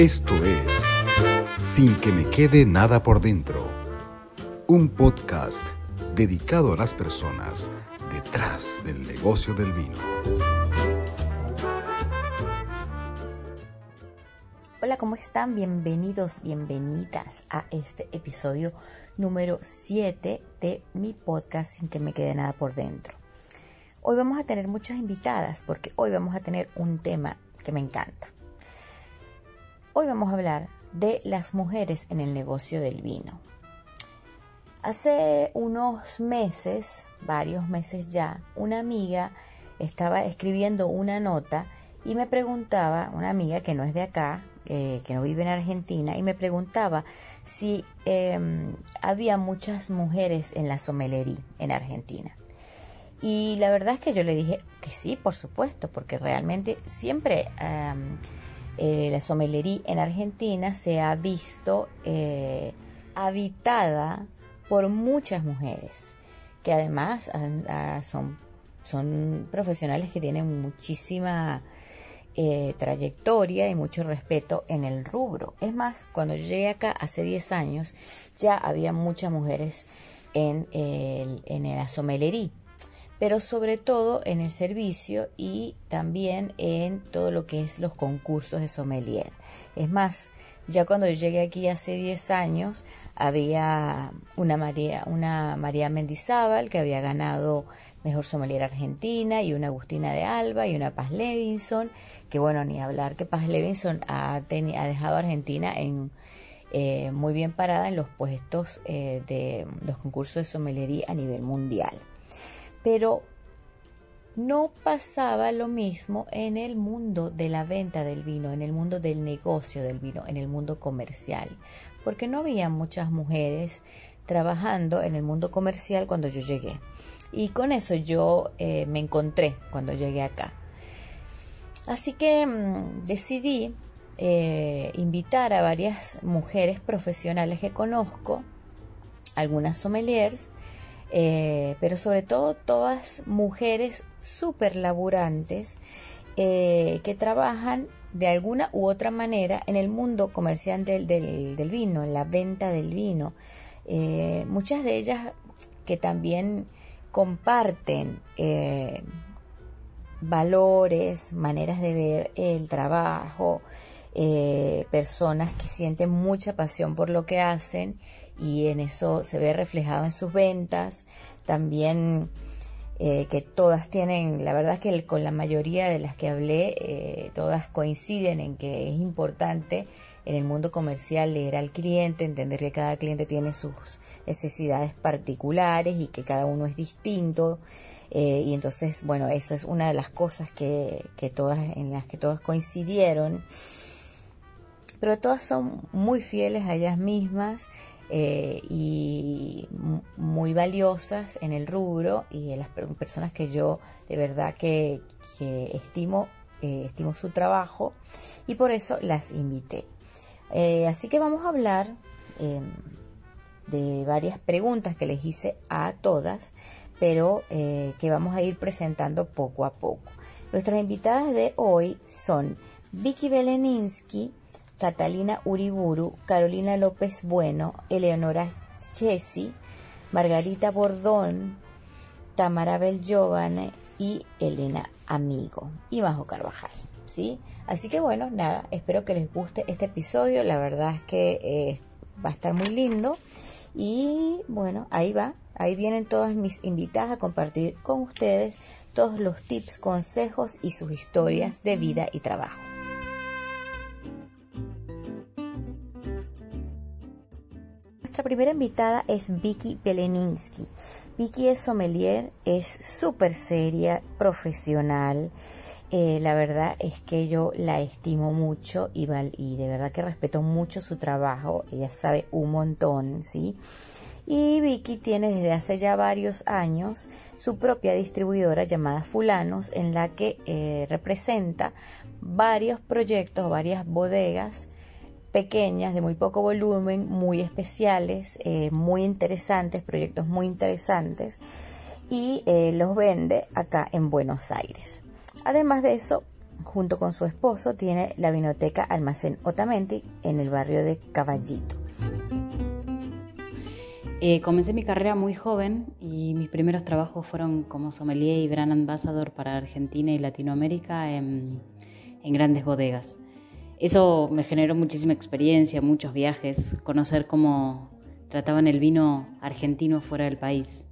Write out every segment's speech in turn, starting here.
Esto es Sin que me quede nada por dentro, un podcast dedicado a las personas detrás del negocio del vino. Hola, ¿cómo están? Bienvenidos, bienvenidas a este episodio número 7 de mi podcast Sin que me quede nada por dentro. Hoy vamos a tener muchas invitadas porque hoy vamos a tener un tema que me encanta. Hoy vamos a hablar de las mujeres en el negocio del vino. Hace unos meses, varios meses ya, una amiga estaba escribiendo una nota y me preguntaba, una amiga que no es de acá, eh, que no vive en Argentina, y me preguntaba si em, había muchas mujeres en la somelería en Argentina. Y la verdad es que yo le dije que sí, por supuesto, porque realmente siempre eh, la somelería en Argentina se ha visto eh, habitada por muchas mujeres, que además son, son profesionales que tienen muchísima eh, trayectoria y mucho respeto en el rubro. Es más, cuando yo llegué acá hace 10 años, ya había muchas mujeres en, el, en la somelería pero sobre todo en el servicio y también en todo lo que es los concursos de sommelier. Es más, ya cuando yo llegué aquí hace 10 años, había una María, una María Mendizábal que había ganado Mejor Sommelier Argentina y una Agustina de Alba y una Paz Levinson, que bueno, ni hablar que Paz Levinson ha, ha dejado a Argentina en, eh, muy bien parada en los puestos eh, de los concursos de sommelería a nivel mundial pero no pasaba lo mismo en el mundo de la venta del vino, en el mundo del negocio del vino, en el mundo comercial, porque no había muchas mujeres trabajando en el mundo comercial cuando yo llegué. Y con eso yo eh, me encontré cuando llegué acá. Así que mm, decidí eh, invitar a varias mujeres profesionales que conozco, algunas sommeliers, eh, pero sobre todo todas mujeres súper laburantes eh, que trabajan de alguna u otra manera en el mundo comercial del, del, vino, en la venta del vino. Eh, muchas de ellas que también comparten valores, maneras de ver el trabajo, personas que sienten mucha pasión por lo que hacen y en eso se ve reflejado en sus ventas. También eh, que todas tienen, la verdad es que con la mayoría de las que hablé, eh, todas coinciden en que es importante en el mundo comercial leer al cliente, entender que cada cliente tiene sus necesidades particulares y que cada uno es distinto. Eh, y entonces, bueno, eso es una de las cosas que, que todas, en las que todas coincidieron. Pero todas son muy fieles a ellas mismas eh, y muy valiosas en el rubro y en las personas que yo de verdad que, estimo, eh, estimo su trabajo y por eso las invité. Eh, así que vamos a hablar em, de varias preguntas que les hice a todas, pero que vamos a ir presentando poco a poco. Nuestras invitadas de hoy son Vicky Beleninsky, Catalina Uriburu, Carolina López Bueno, Eleonora Chesi, Margarita Bordón, Tamara Belgiovane y Elena Amigo y Majo Carvajal, ¿sí? Así que bueno, nada, espero que les guste este episodio, la verdad es que eh, va a estar muy lindo y bueno, ahí va, ahí vienen todas mis invitadas a compartir con ustedes todos los tips, consejos y sus historias de vida y trabajo. Nuestra primera invitada es Vicky Beleninsky. Vicky es sommelier, es súper seria, profesional. Eh, la verdad es que yo la estimo mucho y, y de verdad que respeto mucho su trabajo. Ella sabe un montón, ¿sí? Y Vicky tiene desde hace ya varios años su propia distribuidora llamada Fulanos, en la que eh, representa varios proyectos, varias bodegas pequeñas, de muy poco volumen, muy especiales, eh, muy interesantes, proyectos muy interesantes, y eh, los vende acá en Buenos Aires. Además de eso, junto con su esposo, tiene la vinoteca Almacén Otamendi en el barrio de Caballito. Eh, comencé mi carrera muy joven y mis primeros trabajos fueron como sommelier y brand ambassador para Argentina y Latinoamérica en grandes bodegas. Eso me generó muchísima experiencia, muchos viajes, conocer cómo trataban el vino argentino fuera del país.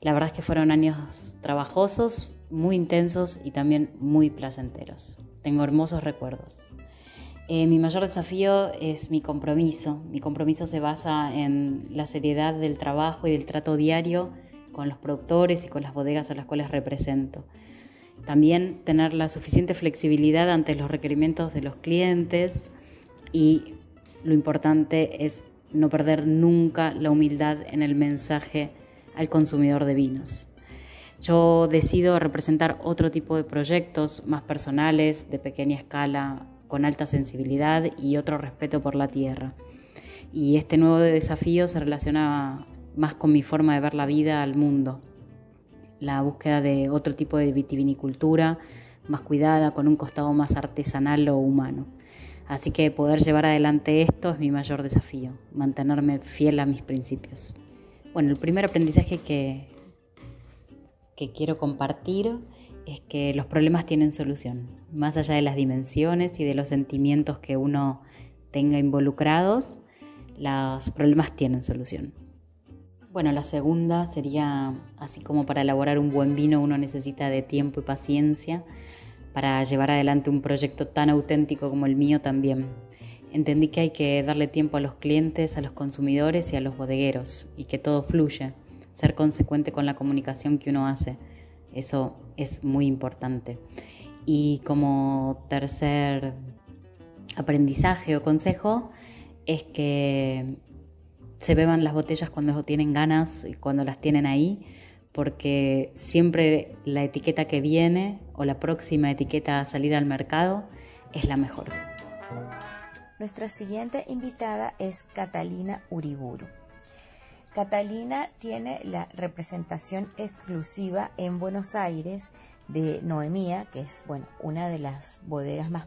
La verdad es que fueron años trabajosos, muy intensos y también muy placenteros. Tengo hermosos recuerdos. Eh, mi mayor desafío es mi compromiso. Mi compromiso se basa en la seriedad del trabajo y del trato diario con los productores y con las bodegas a las cuales represento. También tener la suficiente flexibilidad ante los requerimientos de los clientes y lo importante es no perder nunca la humildad en el mensaje al consumidor de vinos. Yo decido representar otro tipo de proyectos más personales, de pequeña escala, con alta sensibilidad y otro respeto por la tierra. Y este nuevo desafío se relaciona más con mi forma de ver la vida al mundo. La búsqueda de otro tipo de vitivinicultura, más cuidada, con un costado más artesanal o humano. Así que poder llevar adelante esto es mi mayor desafío, mantenerme fiel a mis principios. Bueno, el primer aprendizaje que, que quiero compartir es que los problemas tienen solución, más allá de las dimensiones y de los sentimientos que uno tenga involucrados, los problemas tienen solución. Bueno, la segunda sería, así como para elaborar un buen vino uno necesita de tiempo y paciencia, para llevar adelante un proyecto tan auténtico como el mío también. Entendí que hay que darle tiempo a los clientes, a los consumidores y a los bodegueros, y que todo fluye, ser consecuente con la comunicación que uno hace eso es muy importante. Y como tercer aprendizaje o consejo es que se beban las botellas cuando tienen ganas y cuando las tienen ahí, porque siempre la etiqueta que viene o la próxima etiqueta a salir al mercado es la mejor. Nuestra siguiente invitada es Catalina Uriburu. Catalina tiene la representación exclusiva en Buenos Aires de Noemía, que es bueno, una de las bodegas más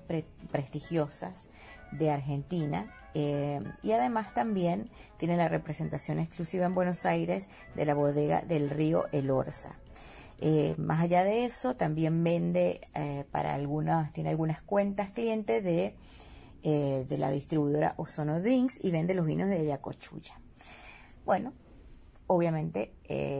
prestigiosas de Argentina. Eh, y además también tiene la representación exclusiva en Buenos Aires de la bodega del río El Orza. Eh, más allá de eso, también vende eh, para algunas, tiene algunas cuentas clientes de, de la distribuidora Ozono Drinks y vende los vinos de Ayacochuya. Bueno, obviamente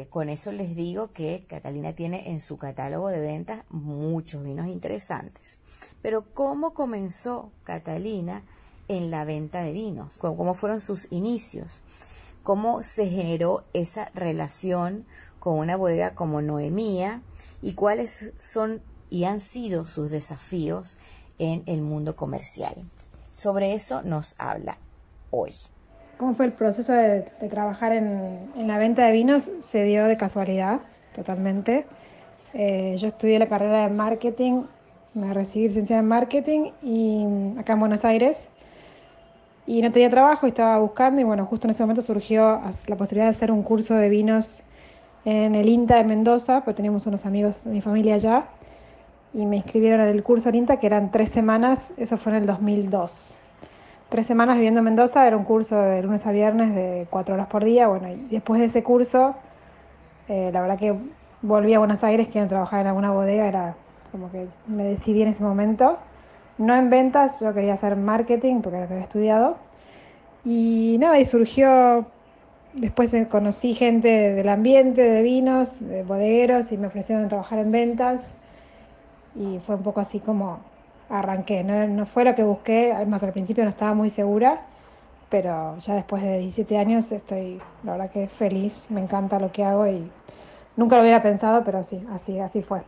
con eso les digo que Catalina tiene en su catálogo de ventas muchos vinos interesantes. Pero ¿cómo comenzó Catalina en la venta de vinos? ¿Cómo fueron sus inicios? ¿Cómo se generó esa relación con una bodega como Noemía? ¿Y cuáles son y han sido sus desafíos en el mundo comercial? Sobre eso nos habla hoy cómo fue el proceso de, trabajar en, la venta de vinos se dio de casualidad, totalmente. Eh, yo estudié la carrera de marketing, me recibí licenciada en marketing y acá en Buenos Aires y no tenía trabajo, estaba buscando y bueno, justo en ese momento surgió la posibilidad de hacer un curso de vinos en el INTA de Mendoza, pues teníamos unos amigos de mi familia allá y me inscribieron en el curso del INTA que eran tres semanas, eso fue en el 2002 tres semanas viviendo en Mendoza, era un curso de lunes a viernes de cuatro horas por día. Bueno, y después de ese curso, eh, la verdad que volví a Buenos Aires, quiero trabajar en alguna bodega, era como que me decidí en ese momento. No en ventas, yo quería hacer marketing porque era lo que había estudiado. Y nada, y surgió, después conocí gente del ambiente, de vinos, de bodegueros, y me ofrecieron trabajar en ventas. Y fue un poco así como arranqué. No, fue lo que busqué, además al principio no estaba muy segura, pero ya después de 17 años estoy, la verdad que feliz, me encanta lo que hago y nunca lo hubiera pensado, pero sí, así, así fue.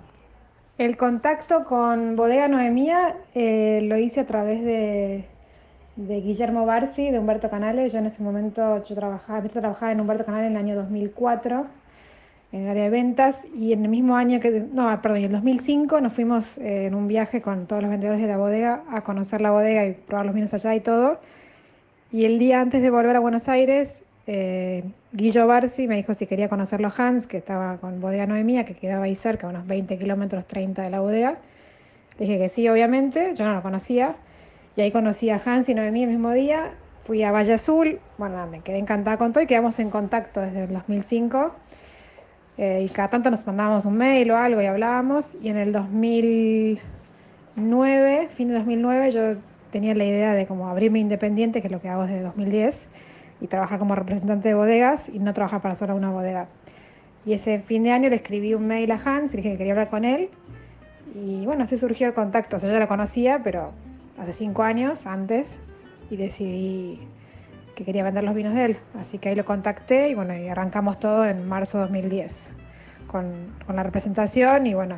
El contacto con Bodega Noemía eh, lo hice a través de, Guillermo Barsi, de Humberto Canales. Yo en ese momento yo trabajaba, en Humberto Canales en el año 2004 en el área de ventas y en el mismo año que, no, perdón, en el 2005 nos fuimos eh, en un viaje con todos los vendedores de la bodega a conocer la bodega y probar los vinos allá y todo. Y el día antes de volver a Buenos Aires, eh, Guillo Barsi me dijo si quería conocerlo Hans, que estaba con Bodega Noemía, que quedaba ahí cerca, unos 20 kilómetros 30 de la bodega. Le dije que sí, obviamente, yo no lo conocía. Y ahí conocí a Hans y Noemí el mismo día. Fui a Valle Azul, bueno, me quedé encantada con todo y quedamos en contacto desde el 2005. Eh, y cada tanto nos mandábamos un mail o algo y hablábamos. Y en el 2009, fin de 2009, yo tenía la idea de como abrirme independiente, que es lo que hago desde 2010, y trabajar como representante de bodegas y no trabajar para solo una bodega. Y ese fin de año le escribí un mail a Hans y dije que quería hablar con él. Y bueno, así surgió el contacto. O sea, yo lo conocía, pero hace cinco años antes y decidí que quería vender los vinos de él. Así que ahí lo contacté y bueno, y arrancamos todo en marzo de 2010 con, con la representación y bueno,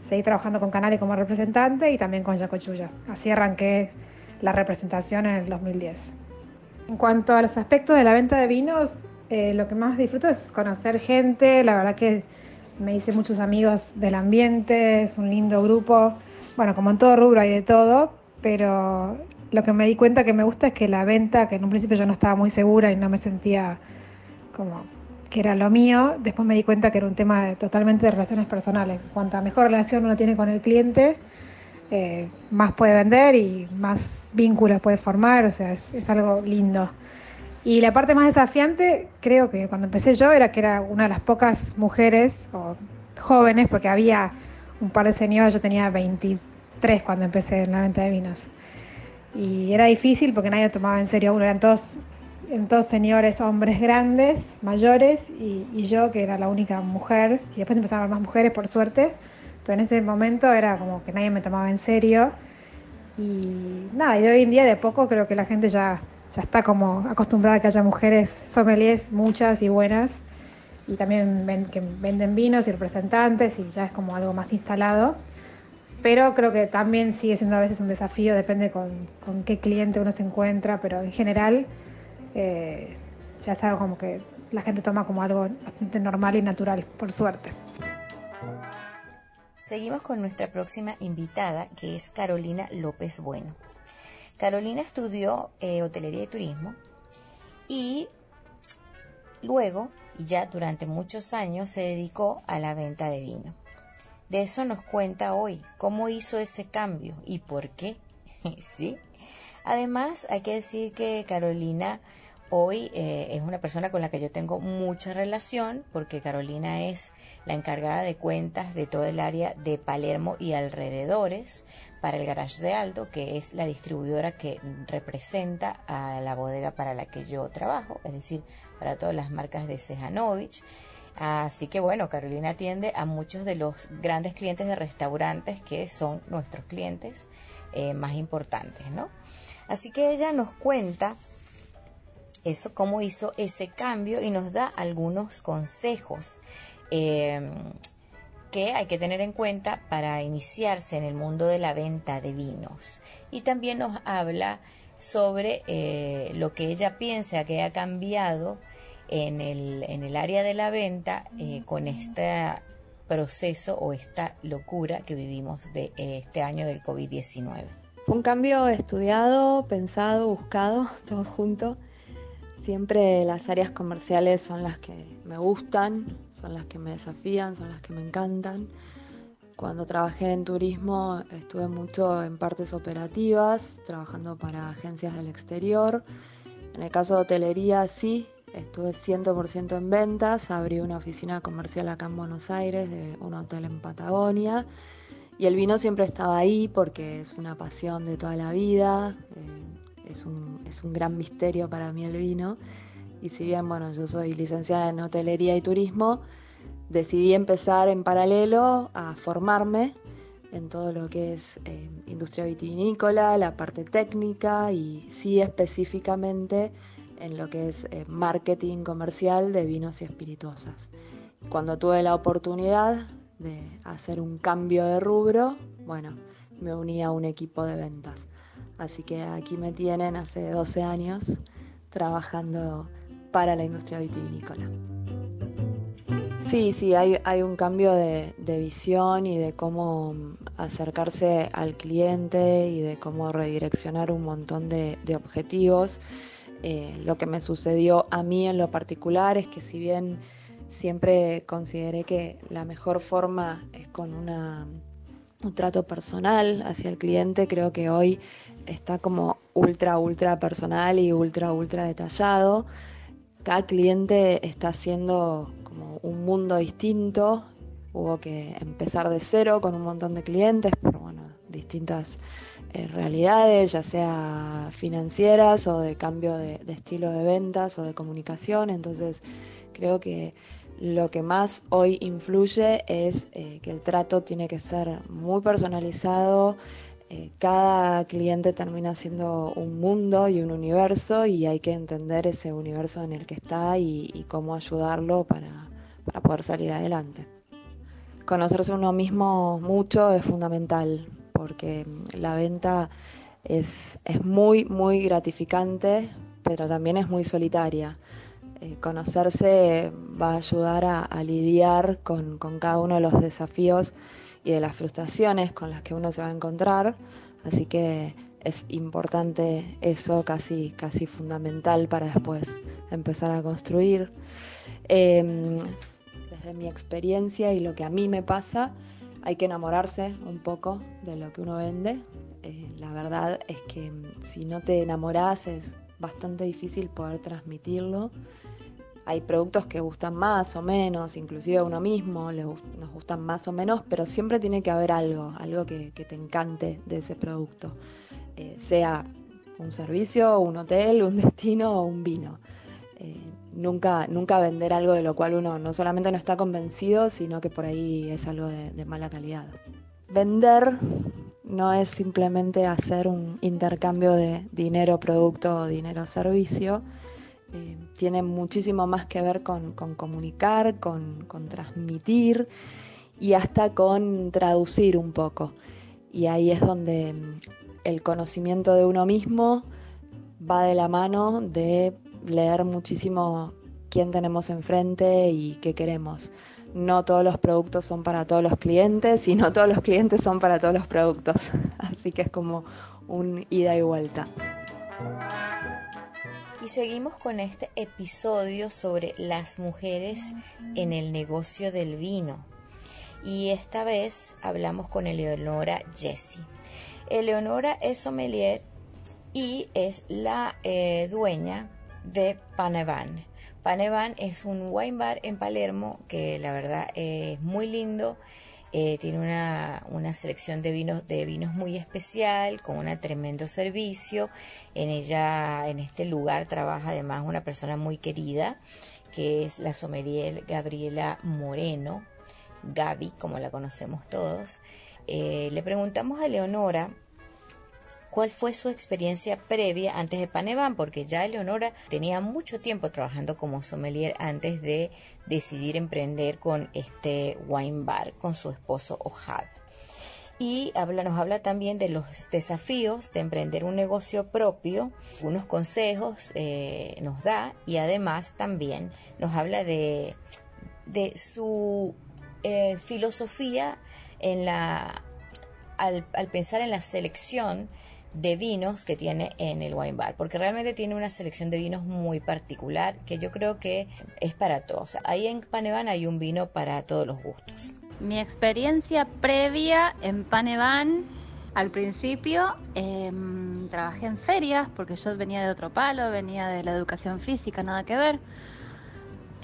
seguí trabajando con Canale como representante y también con Yacochuya. Así arranqué la representación en el 2010. En cuanto a los aspectos de la venta de vinos, eh, lo que más disfruto es conocer gente, la verdad que me hice muchos amigos del ambiente, es un lindo grupo, bueno, como en todo rubro hay de todo, pero lo que me di cuenta que me gusta es que la venta, que en un principio yo no estaba muy segura y no me sentía como que era lo mío, después me di cuenta que era un tema totalmente de relaciones personales. Cuanta mejor relación uno tiene con el cliente, eh, más puede vender y más vínculos puede formar, o sea, es, es algo lindo. Y la parte más desafiante, creo que cuando empecé yo, era que era una de las pocas mujeres o jóvenes, porque había un par de señoras, yo tenía 23 cuando empecé en la venta de vinos. Y era difícil porque nadie tomaba en serio uno, eran todos, eran todos señores, hombres grandes, mayores, y, y, yo que era la única mujer, y después empezaron más mujeres por suerte, pero en ese momento era como que nadie me tomaba en serio. Y nada, y hoy en día de poco creo que la gente ya, ya está como acostumbrada a que haya mujeres sommeliers, muchas y buenas, y también ven, que venden vinos y representantes, y ya es como algo más instalado pero creo que también sigue siendo a veces un desafío, depende con, con qué cliente uno se encuentra, pero en general eh, ya es algo como que la gente toma como algo bastante normal y natural, por suerte. Seguimos con nuestra próxima invitada, que es Carolina López Bueno. Carolina estudió eh, hotelería y turismo y luego, ya durante muchos años, se dedicó a la venta de vino. De eso nos cuenta hoy, cómo hizo ese cambio y por qué. ¿Sí? Además, hay que decir que Carolina hoy eh, es una persona con la que yo tengo mucha relación porque Carolina es la encargada de cuentas de todo el área de Palermo y alrededores para el Garage de Aldo, que es la distribuidora que representa a la bodega para la que yo trabajo, es decir, para todas las marcas de Sejanovic. Así que bueno, Carolina atiende a muchos de los grandes clientes de restaurantes que son nuestros clientes eh, más importantes, ¿no? Así que ella nos cuenta eso, cómo hizo ese cambio y nos da algunos consejos eh, que hay que tener en cuenta para iniciarse en el mundo de la venta de vinos. Y también nos habla sobre eh, lo que ella piensa que ha cambiado en el, en el área de la venta eh, con este proceso o esta locura que vivimos de eh, este año del COVID-19. Fue un cambio estudiado, pensado, buscado, todo junto. Siempre las áreas comerciales son las que me gustan, son las que me desafían, son las que me encantan. Cuando trabajé en turismo estuve mucho en partes operativas, trabajando para agencias del exterior. En el caso de hotelería sí, Estuve 100% en ventas, abrí una oficina comercial acá en Buenos Aires de un hotel en Patagonia y el vino siempre estaba ahí porque es una pasión de toda la vida, eh, es, un, es, un, gran misterio para mí el vino y si bien bueno, yo soy licenciada en hotelería y turismo, decidí empezar en paralelo a formarme en todo lo que es eh, industria vitivinícola, la parte técnica y sí específicamente en lo que es eh, marketing comercial de vinos y espirituosas. Cuando tuve la oportunidad de hacer un cambio de rubro, bueno, me uní a un equipo de ventas. Así que aquí me tienen hace 12 años trabajando para la industria vitivinícola. Sí, sí, hay, un cambio de, visión y de cómo acercarse al cliente y de cómo redireccionar un montón de, de objetivos eh, lo que me sucedió a mí en lo particular es que si bien siempre consideré que la mejor forma es con una un trato personal hacia el cliente. Creo que hoy está como ultra, ultra personal y ultra, ultra detallado. Cada cliente está haciendo como un mundo distinto. Hubo que empezar de cero con un montón de clientes por bueno, distintas eh, realidades, ya sea financieras o de cambio de, de estilo de ventas o de comunicación. Entonces creo que lo que más hoy influye es eh, que el trato tiene que ser muy personalizado. Eh, cada cliente termina siendo un mundo y un universo y hay que entender ese universo en el que está y, cómo ayudarlo para, poder salir adelante. Conocerse uno mismo mucho es fundamental porque la venta es muy, muy gratificante, pero también es muy solitaria. Eh, conocerse va a ayudar a, lidiar con, cada uno de los desafíos y de las frustraciones con las que uno se va a encontrar. Así que es importante eso, casi, casi fundamental para después empezar a construir. Em, desde mi experiencia y lo que a mí me pasa, hay que enamorarse un poco de lo que uno vende. Eh, la verdad es que mm, si no te enamoras es bastante difícil poder transmitirlo hay productos que gustan más o menos, inclusive a uno mismo nos gustan más o menos, pero siempre tiene que haber algo, algo que, te encante de ese producto, eh, sea un servicio, un hotel, un destino o un vino. Eh, nunca, nunca vender algo de lo cual uno no solamente no está convencido, sino que por ahí es algo de mala calidad. Vender no es simplemente hacer un intercambio de dinero, producto o dinero, servicio, eh, tiene muchísimo más que ver con, comunicar, con, transmitir y hasta con traducir un poco. Y ahí es donde mm, el conocimiento de uno mismo va de la mano de leer muchísimo quién tenemos enfrente y qué queremos. No todos los productos son para todos los clientes y no todos los clientes son para todos los productos. Así que es como un ida y vuelta. Y seguimos con este episodio sobre las mujeres en el negocio del vino. Y esta vez hablamos con Eleonora Jessie. Eleonora es sommelier y es la eh, dueña de Panevan. Panevan es un wine bar en Palermo que la verdad es muy lindo eh, tiene una, una, selección de vinos, de vinos muy especial, con un tremendo servicio. En ella, en este lugar, trabaja además una persona muy querida, que es la sommelier Gabriela Moreno, Gaby, como la conocemos todos. Eh, le preguntamos a Leonora cuál fue su experiencia previa antes de Panevan, porque ya Eleonora tenía mucho tiempo trabajando como sommelier antes de decidir emprender con este wine bar con su esposo Ojad. Y habla, nos habla también de los desafíos de emprender un negocio propio, unos consejos eh, nos da y además también nos habla de, de su eh, filosofía en la, al, al pensar en la selección de vinos que tiene en el wine bar, porque realmente tiene una selección de vinos muy particular que yo creo que es para todos. Ahí en Panevan hay un vino para todos los gustos. Mi experiencia previa en Panevan, al principio em, trabajé en ferias porque yo venía de otro palo, venía de la educación física, nada que ver.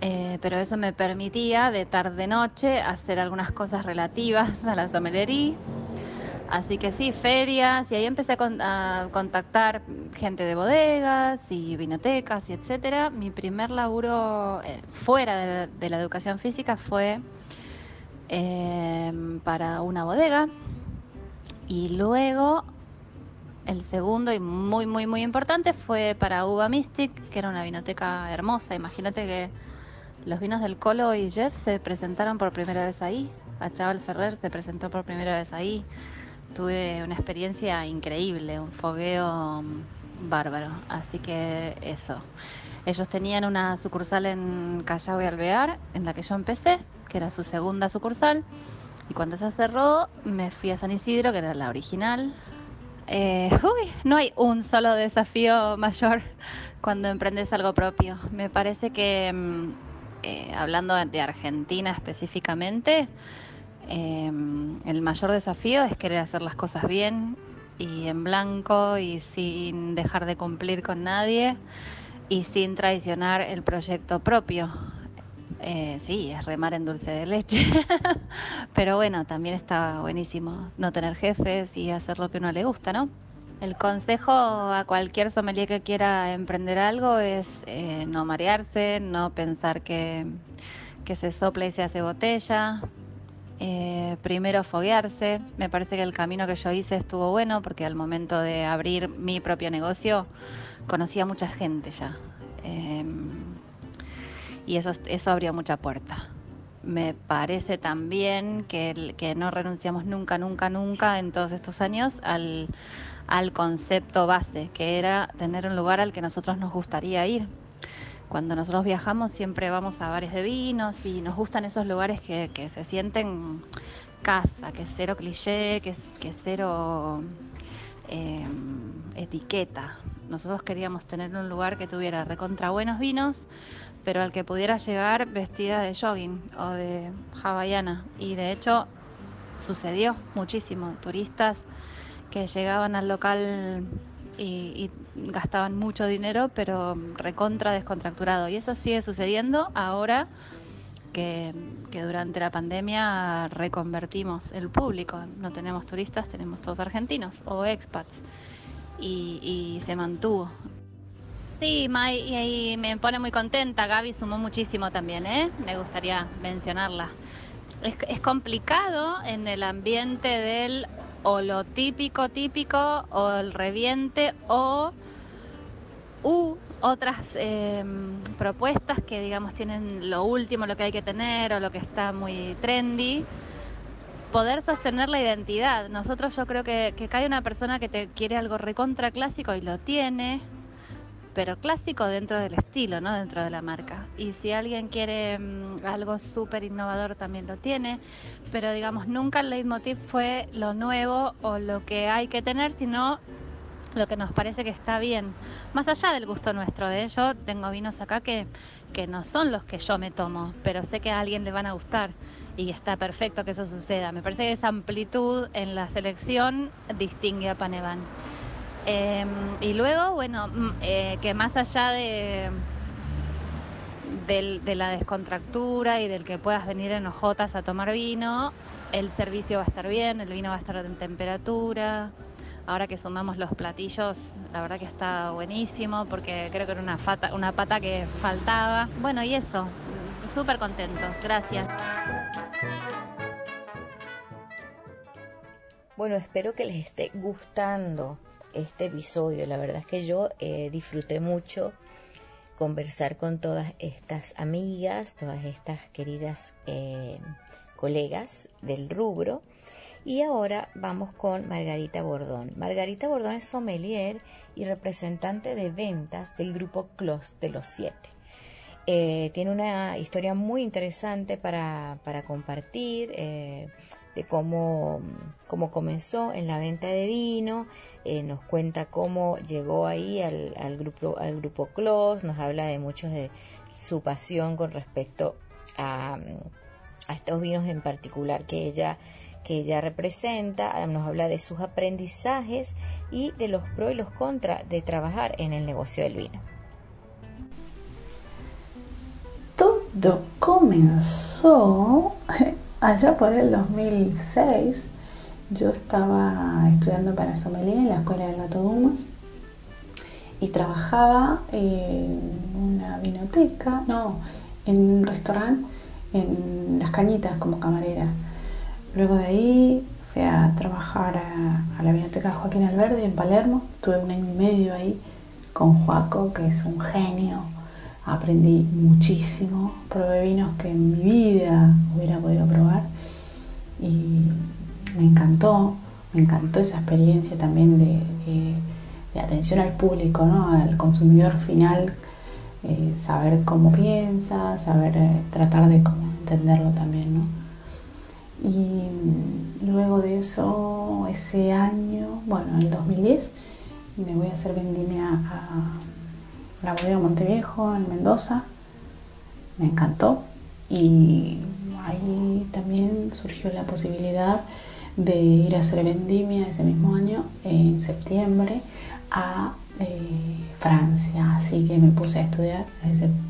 Eh, pero eso me permitía de tarde-noche hacer algunas cosas relativas a la sommelería Así que sí, ferias, y ahí empecé a, contactar gente de bodegas y vinotecas y etcétera. Mi primer laburo eh, fuera de, la educación física fue em, para una bodega y luego el segundo y muy, muy, muy importante fue para Uva Mystic, que era una vinoteca hermosa. Imagínate que los vinos del Colo y Jeff se presentaron por primera vez ahí. A Chaval Ferrer se presentó por primera vez ahí tuve una experiencia increíble, un fogueo mm, bárbaro. Así que eso. Ellos tenían una sucursal en Callao y Alvear, en la que yo empecé, que era su segunda sucursal. Y cuando se cerró, me fui a San Isidro, que era la original. Eh, uy, no hay un solo desafío mayor cuando emprendes algo propio. Me parece que, mm, eh, hablando de Argentina específicamente, Em, el mayor desafío es querer hacer las cosas bien y en blanco y sin dejar de cumplir con nadie y sin traicionar el proyecto propio. Eh, sí, es remar en dulce de leche, pero bueno, también está buenísimo no tener jefes y hacer lo que uno le gusta, ¿no? El consejo a cualquier sommelier que quiera emprender algo es eh, no marearse, no pensar que, que se sopla y se hace botella, eh, primero foguearse. Me parece que el camino que yo hice estuvo bueno porque al momento de abrir mi propio negocio conocía mucha gente ya. Em, y eso, eso abrió mucha puerta. Me parece también que, que no renunciamos nunca, nunca, nunca en todos estos años al, al concepto base, que era tener un lugar al que nosotros nos gustaría ir cuando nosotros viajamos siempre vamos a bares de vinos y nos gustan esos lugares que, se sienten casa, que es cero cliché, que es, que cero em, etiqueta. Nosotros queríamos tener un lugar que tuviera recontra buenos vinos, pero al que pudiera llegar vestida de jogging o de hawaiana. Y de hecho sucedió muchísimo. Turistas que llegaban al local y, gastaban mucho dinero, pero recontra descontracturado. Y eso sigue sucediendo ahora que, durante la pandemia reconvertimos el público. No tenemos turistas, tenemos todos argentinos o expats. Y, se mantuvo. Sí, May, y, me pone muy contenta. Gaby sumó muchísimo también, ¿eh? Me gustaría mencionarla. Es, es complicado en el ambiente del o lo típico, típico, o el reviente, o u otras em, propuestas que digamos tienen lo último, lo que hay que tener o lo que está muy trendy, poder sostener la identidad. Nosotros yo creo que, que cae una persona que te quiere algo recontra clásico y lo tiene, pero clásico dentro del estilo, ¿no? Dentro de la marca. Y si alguien quiere mm, algo súper innovador también lo tiene, pero digamos, nunca el leitmotiv fue lo nuevo o lo que hay que tener, sino lo que nos parece que está bien, más allá del gusto nuestro. ¿eh? Yo tengo vinos acá que, que no son los que yo me tomo, pero sé que a alguien le van a gustar y está perfecto que eso suceda. Me parece que esa amplitud en la selección distingue a Panevan. Em, y luego, bueno, mm, eh, que más allá de, de la descontractura y del que puedas venir en hojotas a tomar vino, el servicio va a estar bien, el vino va a estar en temperatura. Ahora que sumamos los platillos, la verdad que está buenísimo porque creo que era una, una pata que faltaba. Bueno, y eso, súper contentos, gracias. Bueno, espero que les esté gustando este episodio. La verdad es que yo eh, disfruté mucho conversar con todas estas amigas, todas estas queridas eh, colegas del rubro. Y ahora vamos con Margarita Bordón. Margarita Bordón es sommelier y representante de ventas del grupo Clos de los Siete. Eh, tiene una historia muy interesante para, para compartir cómo, cómo comenzó en la venta de vino, eh, nos cuenta cómo llegó ahí al, grupo al grupo Clos, nos habla de muchos de su pasión con respecto a, a estos vinos en particular que ella que ella representa, nos habla de sus aprendizajes y de los pros y los contras de trabajar en el negocio del vino. Todo comenzó allá por el 2006 yo estaba estudiando para sommelier en la escuela de Gato Dumas y trabajaba en una vinoteca, no, en un restaurante en Las Cañitas como camarera. Luego de ahí fui a trabajar a, la vinoteca Joaquín Alberdi en Palermo. Tuve un año y medio ahí con Joaco, que es un genio. Aprendí muchísimo, probé vinos que en mi vida hubiera podido probar y me encantó, me encantó esa experiencia también de, atención al público, ¿no? al consumidor final, eh, saber cómo piensa, saber eh, tratar de entenderlo también. ¿no? Y luego de eso, ese año, bueno, en el 2010, me voy a hacer vendimia a la bodega Monteviejo en Mendoza. Me encantó. Y ahí también surgió la posibilidad de ir a hacer vendimia ese mismo año, en septiembre, a eh, Francia. Así que me puse a estudiar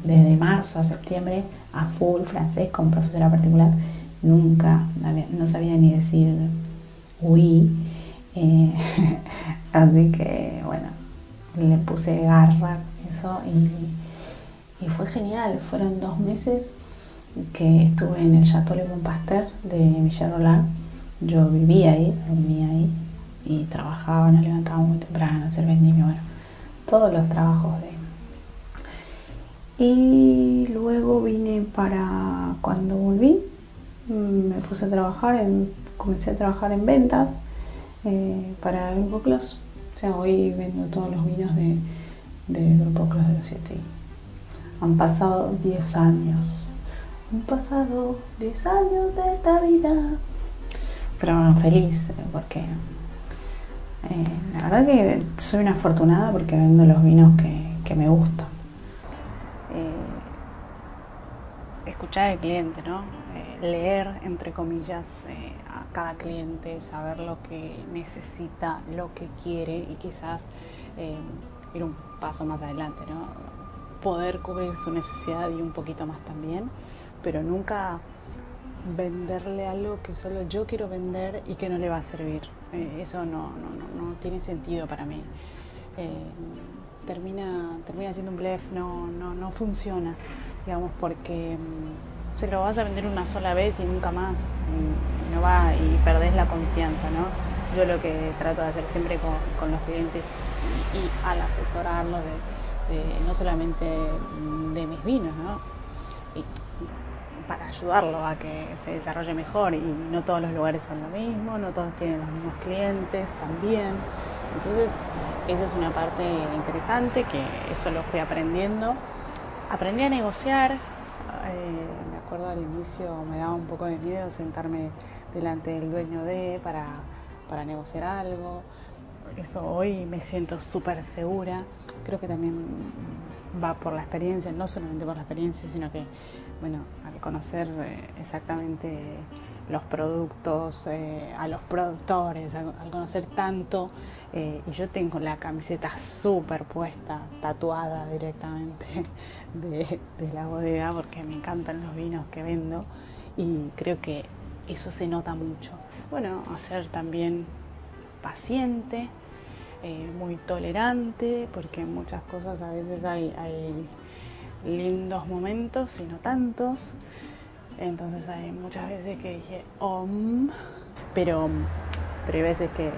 desde, marzo a septiembre a full francés con profesora particular. Nunca, no sabía ni decir oui. Eh, así que bueno, le puse garra y, fue genial. Fueron dos meses que estuve en el Chateau Le Pasteur de Roland. Yo vivía ahí, dormía ahí y trabajaba, nos levantaba muy temprano, hacer vendimia, bueno, todos los trabajos de... Y luego vine para cuando volví, mm, me puse a trabajar, en, comencé a trabajar en ventas eh, para el Grupo Clos. O sea, hoy vendo todos los vinos de, del Grupo Clos de 7. Han pasado 10 años. Han pasado 10 años de esta vida. Pero feliz, porque eh, la verdad que soy una afortunada porque vendo los vinos que, me gustan. Eh, escuchar al cliente, ¿no? Eh, leer, entre comillas, a cada cliente, saber lo que necesita, lo que quiere y quizás ir un paso más adelante, ¿no? Poder cubrir su necesidad y un poquito más también, pero nunca venderle algo que solo yo quiero vender y que no le va a servir. Eh, eso no, no, no, tiene sentido para mí. Eh, termina, termina siendo un blef, no, no, no funciona, digamos, porque mm, se lo vas a vender una sola vez y nunca más, no va y perdés la confianza, ¿no? Yo lo que trato de hacer siempre con, los clientes y, al asesorarlos de, no solamente de mis vinos, ¿no? para ayudarlo a que se desarrolle mejor y no todos los lugares son lo mismo, no todos tienen los mismos clientes también. Entonces, esa es una parte interesante que eso lo fui aprendiendo. Aprendí a negociar, eh, me acuerdo al inicio me daba un poco de miedo sentarme delante del dueño de para, para negociar algo. Eso hoy me siento súper segura. Creo que también va por la experiencia, no solamente por la experiencia, sino que bueno, al conocer eh, exactamente los productos, eh, a los productores, al, conocer tanto, eh, y yo tengo la camiseta súper puesta, tatuada directamente de, la bodega, porque me encantan los vinos que vendo y creo que eso se nota mucho. Bueno, hacer también paciente, muy tolerante, porque muchas cosas a veces hay lindos momentos y no tantos. Entonces hay muchas veces que dije om, pero, pero hay veces que,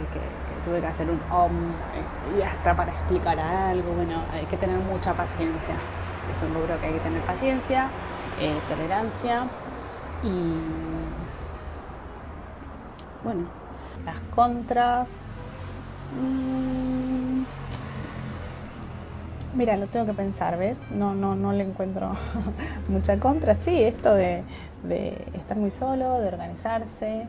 tuve que hacer un om eh, y hasta para explicar algo. Bueno, hay que tener mucha paciencia. Es un logro que hay que tener paciencia, eh, tolerancia y bueno, las contras. Mm, Mira, lo tengo que pensar, ¿ves? No, no, no le encuentro mucha contra. Sí, esto de, estar muy solo, de organizarse.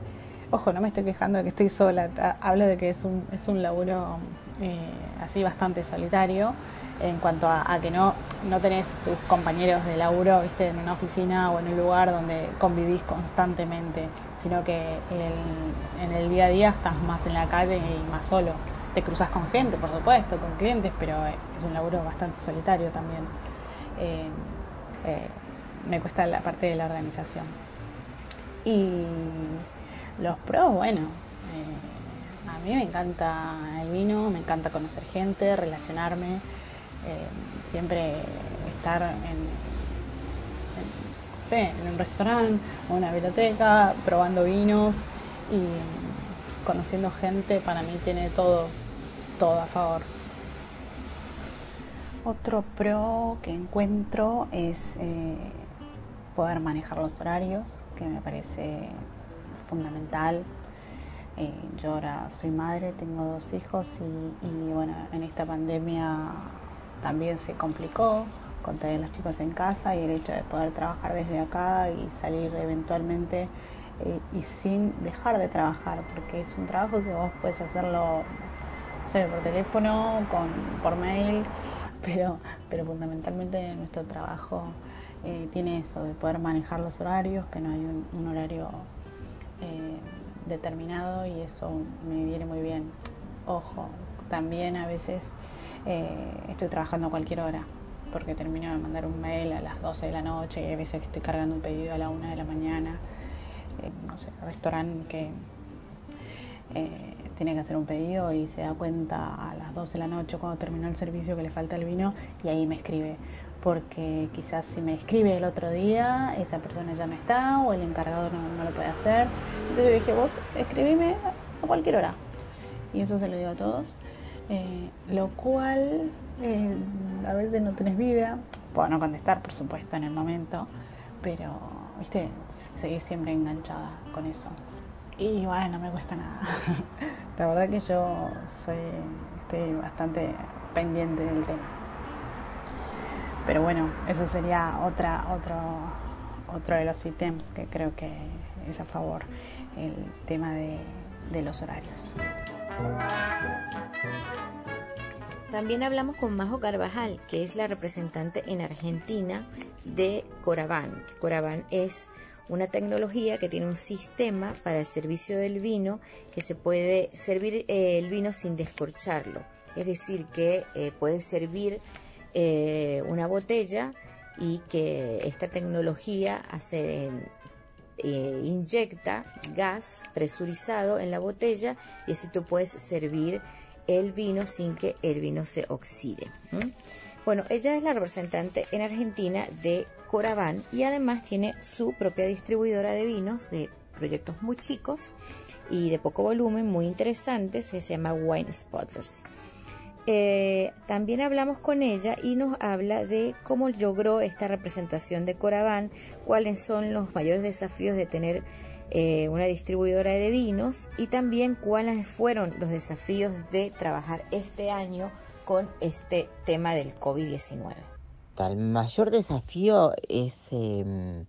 Ojo, no me estoy quejando de que estoy sola. Hablo de que es un, es un laburo eh, así bastante solitario en cuanto a, que no, no tenés tus compañeros de laburo ¿viste? en una oficina o en un lugar donde convivís constantemente, sino que en el día a día estás más en la calle y más solo te cruzas con gente, por supuesto, con clientes, pero eh, es un laburo bastante solitario también. Eh, eh, me cuesta la parte de la organización. Y los pros, bueno, a mí me encanta el vino, me encanta conocer gente, relacionarme, siempre estar en, en un restaurante o una biblioteca, probando vinos y conociendo gente, para mí tiene todo todo a favor. Otro pro que encuentro es eh, poder manejar los horarios, que me parece fundamental. Eh, yo ahora soy madre, tengo dos hijos y, bueno, en esta pandemia también se complicó con tener los chicos en casa y el hecho de poder trabajar desde acá y salir eventualmente eh, y sin dejar de trabajar, porque es un trabajo que vos puedes hacerlo por teléfono, con, por mail, pero, pero fundamentalmente nuestro trabajo eh, tiene eso de poder manejar los horarios, que no hay un, horario eh, determinado y eso me viene muy bien. Ojo, también a veces eh, estoy trabajando a cualquier hora porque termino de mandar un mail a las 12 de la noche y a veces estoy cargando un pedido a la 1 de la mañana. no sé, restaurante que tiene que hacer un pedido y se da cuenta a las 12 de la noche cuando terminó el servicio que le falta el vino y ahí me escribe porque quizás si me escribe el otro día, esa persona ya no está o el encargado no, lo puede hacer. Entonces yo dije, vos escribime a cualquier hora. Y eso se lo digo a todos. Eh, lo cual eh, a veces no tenés vida. Puedo no contestar, por supuesto, en el momento, pero, viste, siempre enganchada con eso. Y bueno, no me cuesta nada. La verdad que yo soy, estoy bastante pendiente del tema. Pero bueno, eso sería otra, otro, otro de los ítems que creo que es a favor, el tema de, de los horarios. También hablamos con Majo Carvajal, que es la representante en Argentina de Coraván. Coraván es una tecnología que tiene un sistema para el servicio del vino que se puede servir eh, el vino sin descorcharlo. Es decir, que eh, puede servir eh, una botella y que esta tecnología hace eh, inyecta gas presurizado en la botella y así tú puedes servir el vino sin que el vino se oxide. Bueno, ella es la representante en Argentina de Coraván y además tiene su propia distribuidora de vinos de proyectos muy chicos y de poco volumen, muy interesantes, se llama Wine Spotters. Eh, también hablamos con ella y nos habla de cómo logró esta representación de Coraván, cuáles son los mayores desafíos de tener eh, una distribuidora de vinos y también cuáles fueron los desafíos de trabajar este año con este tema del COVID-19. El mayor desafío es em,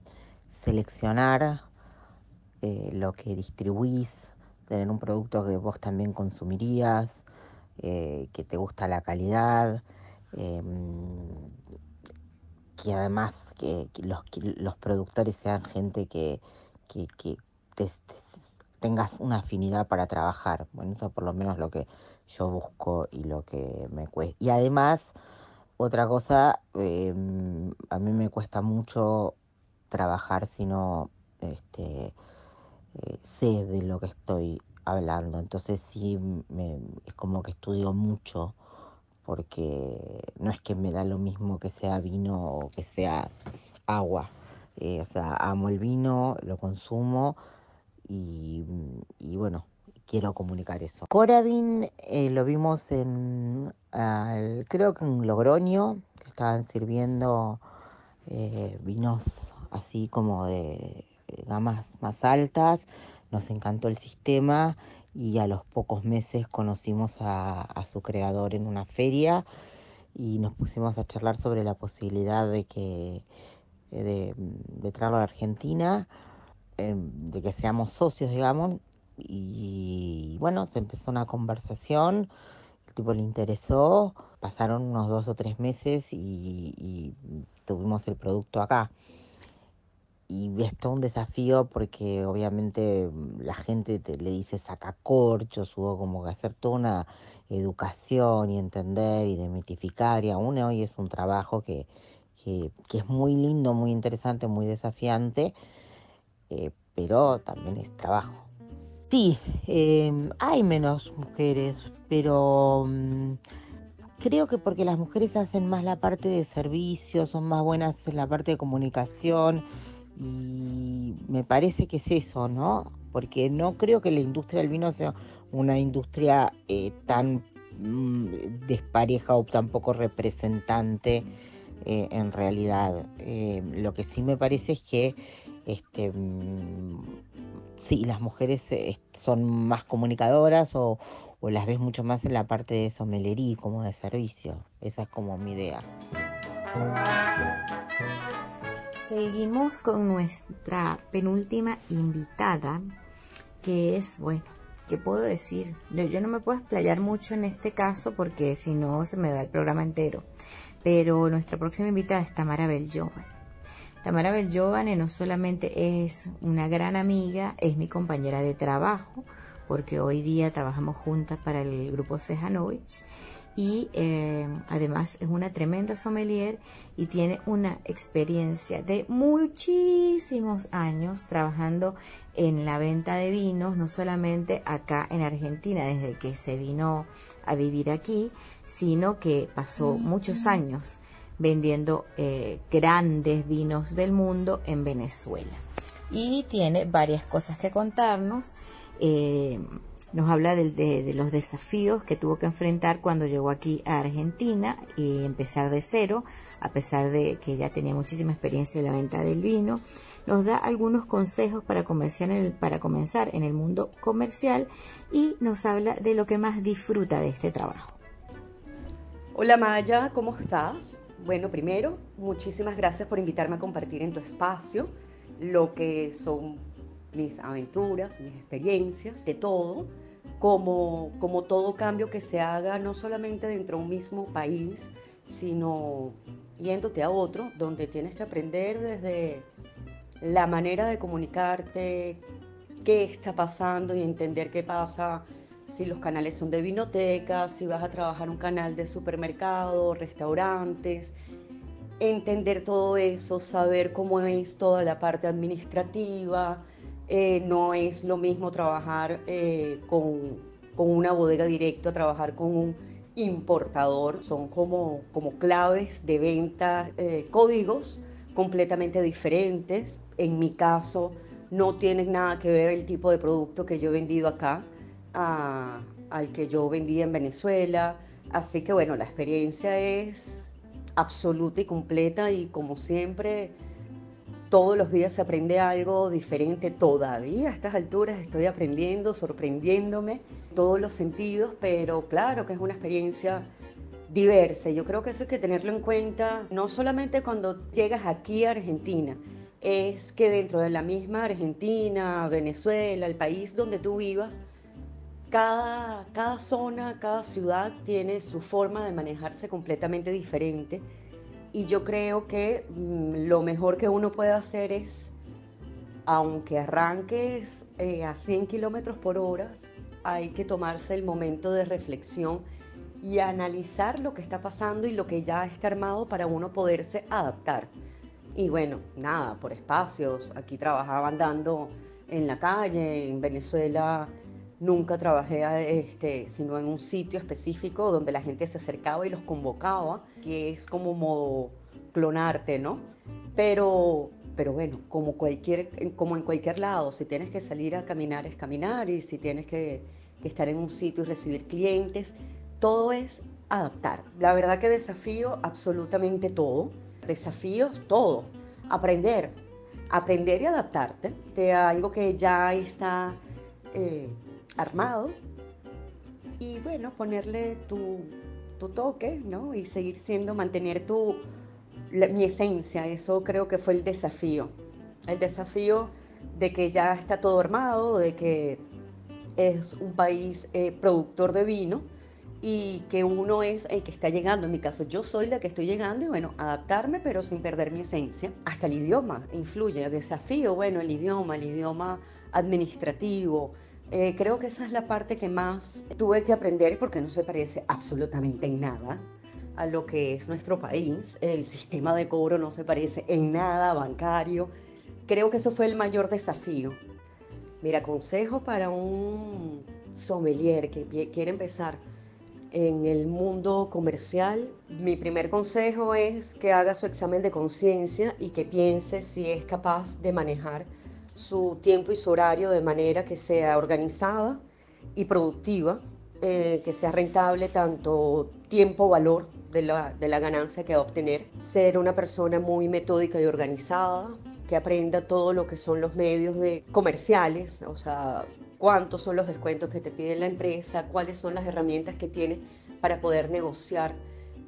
seleccionar eh, lo que distribuís, tener un producto que vos también consumirías, eh, que te gusta la calidad, em, que además que, los, productores sean gente que, tengas una afinidad para trabajar. Bueno, eso por lo menos lo que yo busco y lo que me cuesta. Y además, otra cosa, em, a mí me cuesta mucho trabajar si no este, eh, sé de lo que estoy hablando. Entonces sí, me, es como que estudio mucho porque no es que me da lo mismo que sea vino o que sea agua. Eh, o sea, amo el vino, lo consumo y, bueno, quiero comunicar eso. Coravin eh, lo vimos en, creo que en Logroño, que estaban sirviendo eh, vinos así como de gamas más altas, nos encantó el sistema y a los pocos meses conocimos a, su creador en una feria y nos pusimos a charlar sobre la posibilidad de que de, traerlo a Argentina, em, de que seamos socios, digamos, y bueno, se empezó una conversación, el tipo le interesó, pasaron unos dos o tres meses y tuvimos el producto acá y es todo un desafío porque obviamente mm, la gente te, le dice saca corchos, hubo como que hacer toda una educación y entender y demitificar y aún hoy es un trabajo que, es muy lindo, muy interesante, muy desafiante, eh, pero también es trabajo. Sí, em, hay menos mujeres, pero mm, creo que porque las mujeres hacen más la parte de servicio, son más buenas en la parte de comunicación, y me parece que es eso, ¿no? Porque no creo que la industria del vino sea una industria eh, tan mm, despareja o tan poco representante eh, en realidad. Eh, lo que sí me parece es que este, mm, sí, las mujeres son más comunicadoras o, las ves mucho más en la parte de somelería como de servicio. Esa es como mi idea. Seguimos con nuestra penúltima invitada, que es, bueno, ¿qué puedo decir? Yo, no me puedo explayar mucho en este caso porque si no se me da el programa entero. Pero nuestra próxima invitada es Tamara Bello. Tamara Belgiovane no solamente es una gran amiga, es mi compañera de trabajo, porque hoy día trabajamos juntas para el grupo Sejanovich y eh, además es una tremenda sommelier y tiene una experiencia de muchísimos años trabajando en la venta de vinos, no solamente acá en Argentina desde que se vino a vivir aquí, sino que pasó muchos años vendiendo eh, grandes vinos del mundo en Venezuela. Y tiene varias cosas que contarnos. Eh, nos habla de, los desafíos que tuvo que enfrentar cuando llegó aquí a Argentina y empezar de cero, a pesar de que ya tenía muchísima experiencia en la venta del vino. Nos da algunos consejos para, para comenzar en el mundo comercial y nos habla de lo que más disfruta de este trabajo. Hola Maya, ¿cómo estás? Bueno, primero, muchísimas gracias por invitarme a compartir en tu espacio lo que son mis aventuras, mis experiencias, de todo, como, como todo cambio que se haga no solamente dentro de un mismo país, sino yéndote a otro, donde tienes que aprender desde la manera de comunicarte, qué está pasando y entender qué pasa si los canales son de vinoteca, si vas a trabajar un canal de supermercado, restaurantes, entender todo eso, saber cómo es toda la parte administrativa, eh, no es lo mismo trabajar eh, con, una bodega directa, trabajar con un importador, son como, como claves de venta, eh, códigos completamente diferentes. En mi caso, no tiene nada que ver el tipo de producto que yo he vendido acá al que yo vendía en Venezuela. Así que bueno, la experiencia es absoluta y completa y como siempre todos los días se aprende algo diferente. Todavía a estas alturas estoy aprendiendo, sorprendiéndome, todos los sentidos, pero claro que es una experiencia diversa. Yo creo que eso hay que tenerlo en cuenta, no solamente cuando llegas aquí a Argentina, es que dentro de la misma Argentina, Venezuela, el país donde tú vivas, cada, cada zona, cada ciudad tiene su forma de manejarse completamente diferente y yo creo que mm, lo mejor que uno puede hacer es, aunque arranques eh, a 100 kilómetros por hora, hay que tomarse el momento de reflexión y analizar lo que está pasando y lo que ya está armado para uno poderse adaptar. Y bueno, nada, por espacios, aquí trabajaba andando en la calle, en Venezuela nunca trabajé este, sino en un sitio específico donde la gente se acercaba y los convocaba, que es como modo clonarte, ¿no? Pero, pero bueno, como, cualquier, como en cualquier lado, si tienes que salir a caminar es caminar y si tienes que, estar en un sitio y recibir clientes, todo es adaptar. La verdad que desafío absolutamente todo. Desafíos, todo. Aprender. Aprender y adaptarte de algo que ya está eh, armado y bueno, ponerle tu, tu toque, ¿no? Y seguir siendo, mantener tu, mi esencia, eso creo que fue el desafío. El desafío de que ya está todo armado, de que es un país eh, productor de vino y que uno es el que está llegando. En mi caso, yo soy la que estoy llegando y bueno, adaptarme pero sin perder mi esencia. Hasta el idioma influye, desafío, bueno, el idioma, el idioma administrativo, eh, creo que esa es la parte que más tuve que aprender porque no se parece absolutamente en nada a lo que es nuestro país. El sistema de cobro no se parece en nada bancario. Creo que eso fue el mayor desafío. Mira, consejo para un sommelier que quiere empezar en el mundo comercial, mi primer consejo es que haga su examen de conciencia y que piense si es capaz de manejar su tiempo y su horario de manera que sea organizada y productiva, eh, que sea rentable tanto tiempo-valor de la, de la ganancia que va a obtener, ser una persona muy metódica y organizada, que aprenda todo lo que son los medios comerciales, o sea, cuántos son los descuentos que te pide la empresa, cuáles son las herramientas que tiene para poder negociar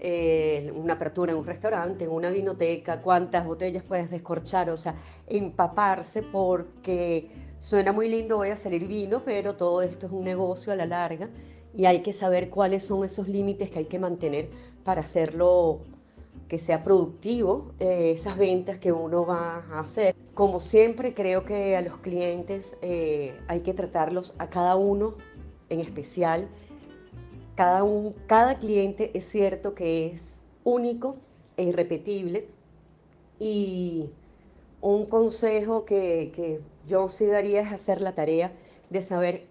eh, una apertura en un restaurante, en una vinoteca, cuántas botellas puedes descorchar, o sea, empaparse porque suena muy lindo, voy a salir vino, pero todo esto es un negocio a la larga y hay que saber cuáles son esos límites que hay que mantener para hacerlo que sea productivo eh, esas ventas que uno va a hacer. Como siempre, creo que a los clientes eh, hay que tratarlos a cada uno en especial. Cada, un, cada cliente es cierto que es único e irrepetible. Y un consejo que, que yo sí daría es hacer la tarea de saber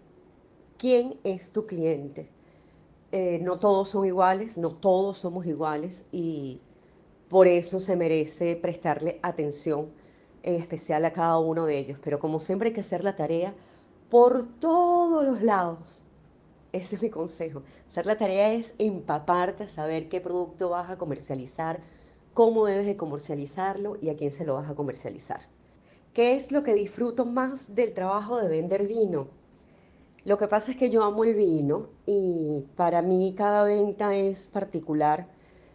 quién es tu cliente. Eh, no todos son iguales, no todos somos iguales y por eso se merece prestarle atención en especial a cada uno de ellos. Pero como siempre hay que hacer la tarea por todos los lados. Ese es mi consejo. Hacer la tarea es empaparte, saber qué producto vas a comercializar, cómo debes de comercializarlo y a quién se lo vas a comercializar. ¿Qué es lo que disfruto más del trabajo de vender vino? Lo que pasa es que yo amo el vino y para mí cada venta es particular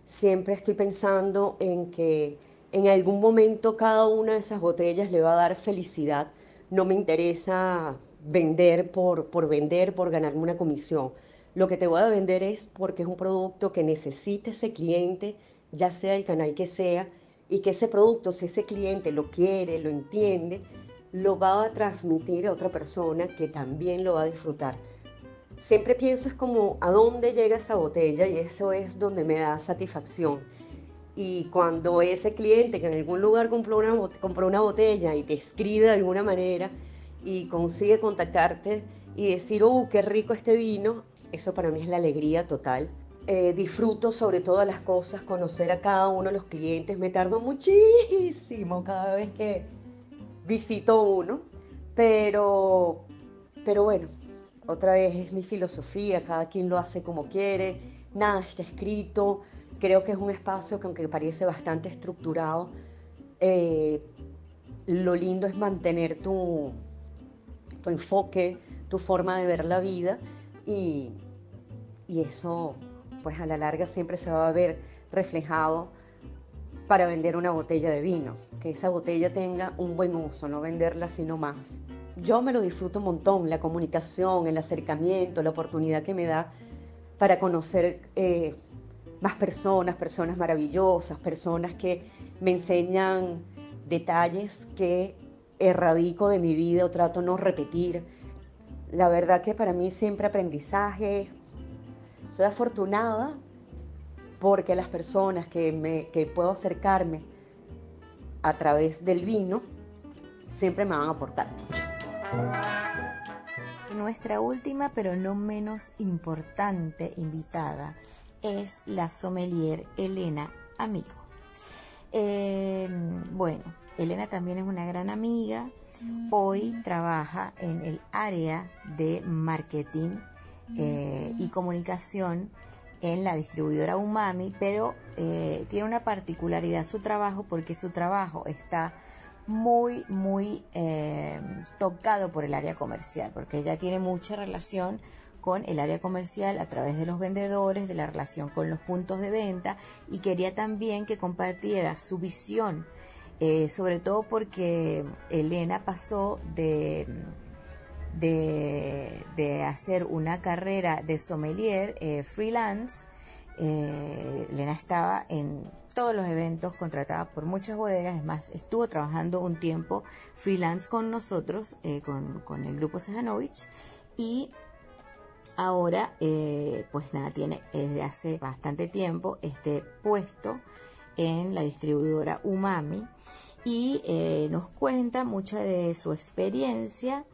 siempre estoy pensando en que en algún momento cada una de esas botellas le va a dar felicidad. No me interesa vender por, por vender, por ganarme una comisión. Lo que te voy a vender es porque es un producto que necesite ese cliente, ya sea el canal que sea, y que ese producto, si ese cliente lo quiere, lo entiende, lo va a transmitir a otra persona que también lo va a disfrutar siempre pienso es como a dónde llega esa botella y eso es donde me da satisfacción. Y cuando ese cliente que en algún lugar compró una, compró una botella y te escribe de alguna manera y consigue contactarte y decir, ¡uh, qué rico este vino! Eso para mí es la alegría total. Eh, disfruto sobre todas las cosas, conocer a cada uno de los clientes. Me tardo muchísimo cada vez que visito uno, pero, pero bueno, otra vez es mi filosofía, cada quien lo hace como quiere, nada está escrito. Creo que es un espacio que aunque parece bastante estructurado, eh, lo lindo es mantener tu, tu enfoque, tu forma de ver la vida y, y eso pues a la larga siempre se va a ver reflejado para vender una botella de vino, que esa botella tenga un buen uso, no venderla sino más. Yo me lo disfruto un montón, la comunicación, el acercamiento, la oportunidad que me da para conocer eh, más personas, personas maravillosas, personas que me enseñan detalles que erradico de mi vida o trato no repetir. La verdad que para mí siempre aprendizaje. Soy afortunada porque las personas que, me, que puedo acercarme a través del vino siempre me van a aportar mucho. Nuestra última, pero no menos importante invitada es la sommelier Elena Amigo. Em, bueno, Elena también es una gran amiga. Hoy trabaja en el área de marketing eh, y comunicación en la distribuidora Umami, pero eh, tiene una particularidad su trabajo porque su trabajo está muy, muy eh, tocado por el área comercial, porque ella tiene mucha relación con el área comercial a través de los vendedores, de la relación con los puntos de venta y quería también que compartiera su visión, eh, sobre todo porque Elena pasó de, de, hacer una carrera de sommelier eh, freelance, Elena estaba en todos los eventos, contratada por muchas bodegas, es más, estuvo trabajando un tiempo freelance con nosotros, eh, con, el grupo Sejanovich, y ahora, eh, pues nada, tiene desde hace bastante tiempo este puesto en la distribuidora Umami y eh, nos cuenta mucha de su experiencia,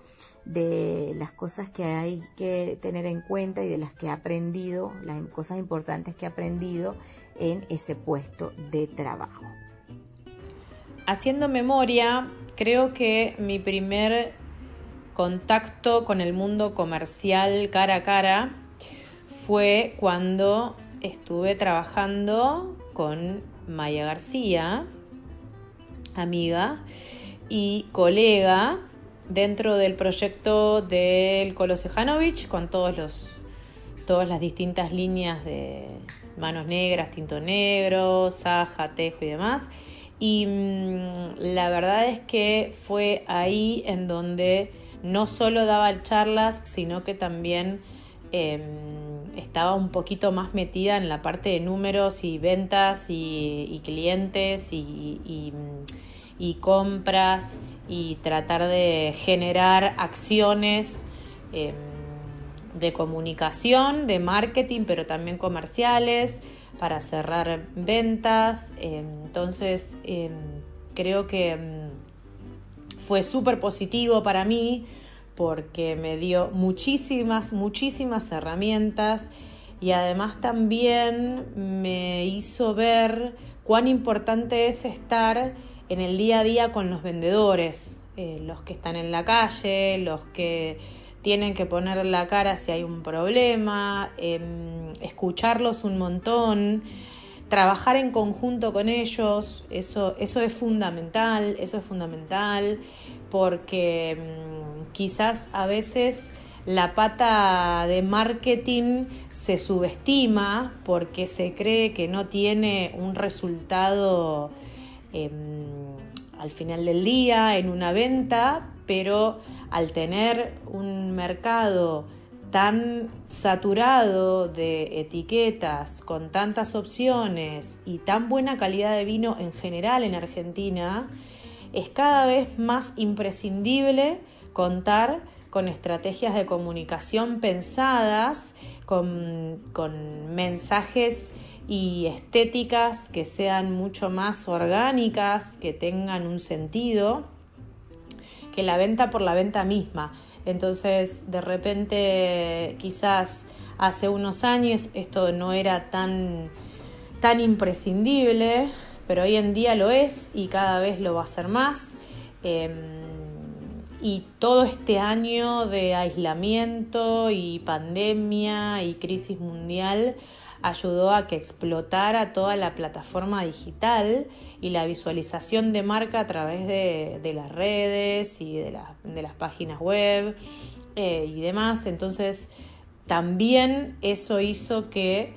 de las cosas que hay que tener en cuenta y de las que ha aprendido, las cosas importantes que ha aprendido en ese puesto de trabajo. Haciendo memoria, creo que mi primer contacto con el mundo comercial cara a cara fue cuando estuve trabajando con Maya García, amiga y colega dentro del proyecto del Colo con todos los todas las distintas líneas de, manos negras, tinto negro, saja, tejo y demás. Y mm, la verdad es que fue ahí en donde no solo daba charlas, sino que también em, estaba un poquito más metida en la parte de números y ventas y, clientes y, compras y tratar de generar acciones em, de comunicación, de marketing, pero también comerciales para cerrar ventas. Em, entonces, em, creo que fue súper positivo para mí porque me dio muchísimas, muchísimas herramientas y además también me hizo ver cuán importante es estar en el día a día con los vendedores, eh, los que están en la calle, los que tienen que poner la cara si hay un problema, em, escucharlos un montón, trabajar en conjunto con ellos, eso, eso es fundamental, eso es fundamental porque mm, quizás a veces la pata de marketing se subestima porque se cree que no tiene un resultado em, al final del día en una venta, pero al tener un mercado tan saturado de etiquetas, con tantas opciones y tan buena calidad de vino en general en Argentina, es cada vez más imprescindible contar con estrategias de comunicación pensadas, con, mensajes y estéticas que sean mucho más orgánicas, que tengan un sentido, que la venta por la venta misma. Entonces, de repente, quizás hace unos años esto no era tan, tan imprescindible, pero hoy en día lo es y cada vez lo va a ser más. Em, y todo este año de aislamiento y pandemia y crisis mundial ayudó a que explotara toda la plataforma digital y la visualización de marca a través de, las redes y de, las páginas web eh, y demás. Entonces, también eso hizo que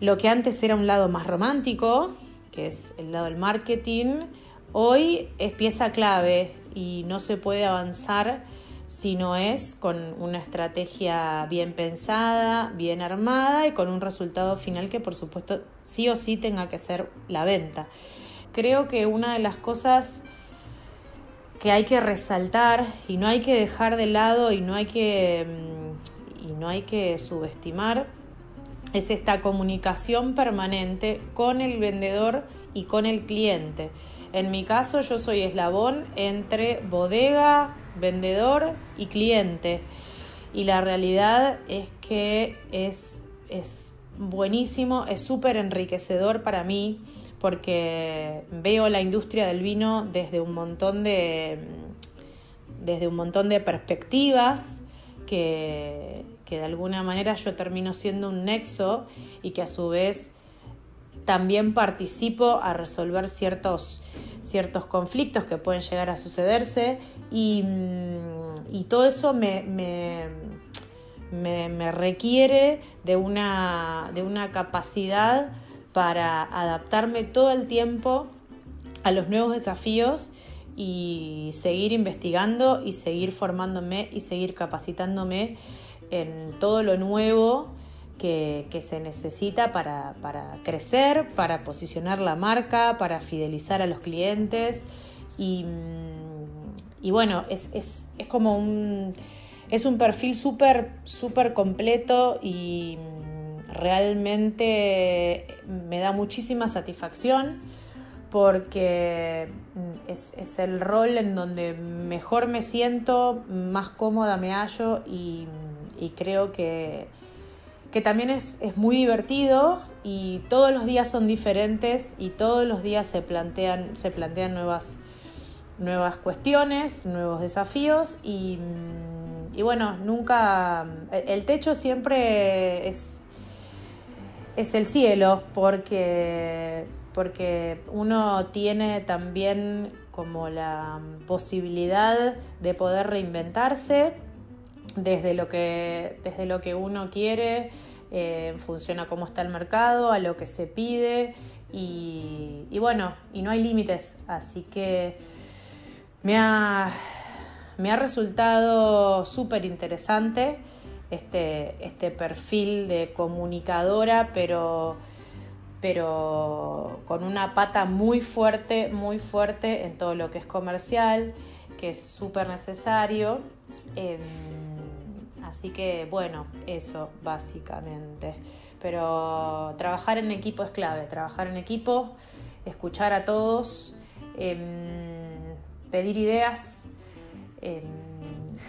lo que antes era un lado más romántico, que es el lado del marketing, hoy es pieza clave y no se puede avanzar si no es con una estrategia bien pensada, bien armada y con un resultado final que por supuesto sí o sí tenga que ser la venta. Creo que una de las cosas que hay que resaltar y no hay que dejar de lado y no hay que, mm, y no hay que subestimar es esta comunicación permanente con el vendedor y con el cliente. En mi caso yo soy eslabón entre bodega, vendedor y cliente. Y la realidad es que es, es buenísimo, es súper enriquecedor para mí porque veo la industria del vino desde un montón de, desde un montón de perspectivas que, que de alguna manera yo termino siendo un nexo y que a su vez también participo a resolver ciertos, ciertos conflictos que pueden llegar a sucederse y, mm, todo eso me, me, requiere de una, de una capacidad para adaptarme todo el tiempo a los nuevos desafíos y seguir investigando y seguir formándome y seguir capacitándome en todo lo nuevo que, se necesita para, crecer, para posicionar la marca, para fidelizar a los clientes. Y, bueno, es, como un, es un perfil súper, súper completo y realmente me da muchísima satisfacción porque es, el rol en donde mejor me siento, más cómoda me hallo y creo que que también es, muy divertido y todos los días son diferentes y todos los días se plantean, se plantean nuevas, nuevas cuestiones, nuevos desafíos y, bueno, nunca, el techo siempre es, es el cielo porque, porque uno tiene también como la posibilidad de poder reinventarse desde lo que, desde lo que uno quiere, eh, en función a cómo está el mercado, a lo que se pide y, bueno, y no hay límites, así que me ha, me ha resultado súper interesante este, este perfil de comunicadora, pero, pero con una pata muy fuerte, muy fuerte en todo lo que es comercial, que es súper necesario. Em, así que bueno, eso básicamente. Pero trabajar en equipo es clave, trabajar en equipo, escuchar a todos, em, pedir ideas, em,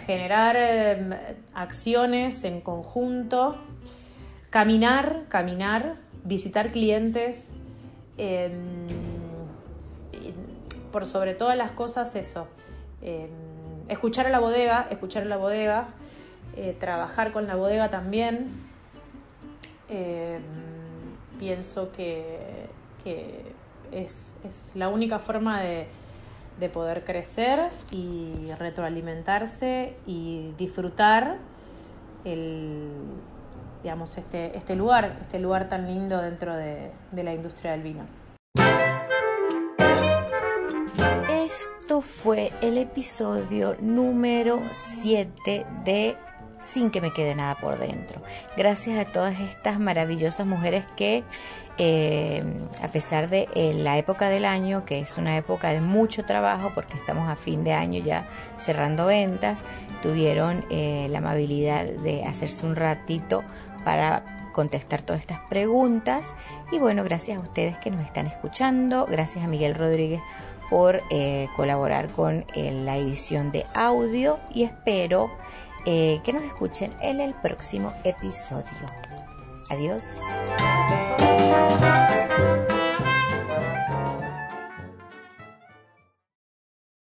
generar acciones en conjunto, caminar, caminar, visitar clientes, por sobre todas las cosas eso, escuchar a la bodega, escuchar a la bodega, eh, trabajar con la bodega también. Eh, pienso que, es, la única forma de, poder crecer y retroalimentarse y disfrutar el, digamos, este, este lugar, este lugar tan lindo dentro de la industria del vino. Esto fue el episodio número 7 de Sin que me quede nada por dentro. Gracias a todas estas maravillosas mujeres que eh, a pesar de eh, la época del año, que es una época de mucho trabajo porque estamos a fin de año ya cerrando ventas, tuvieron eh, la amabilidad de hacerse un ratito para contestar todas estas preguntas. Y bueno, gracias a ustedes que nos están escuchando, gracias a Miguel Rodríguez por colaborar con la edición de audio y espero eh, que nos escuchen en el próximo episodio. Adiós.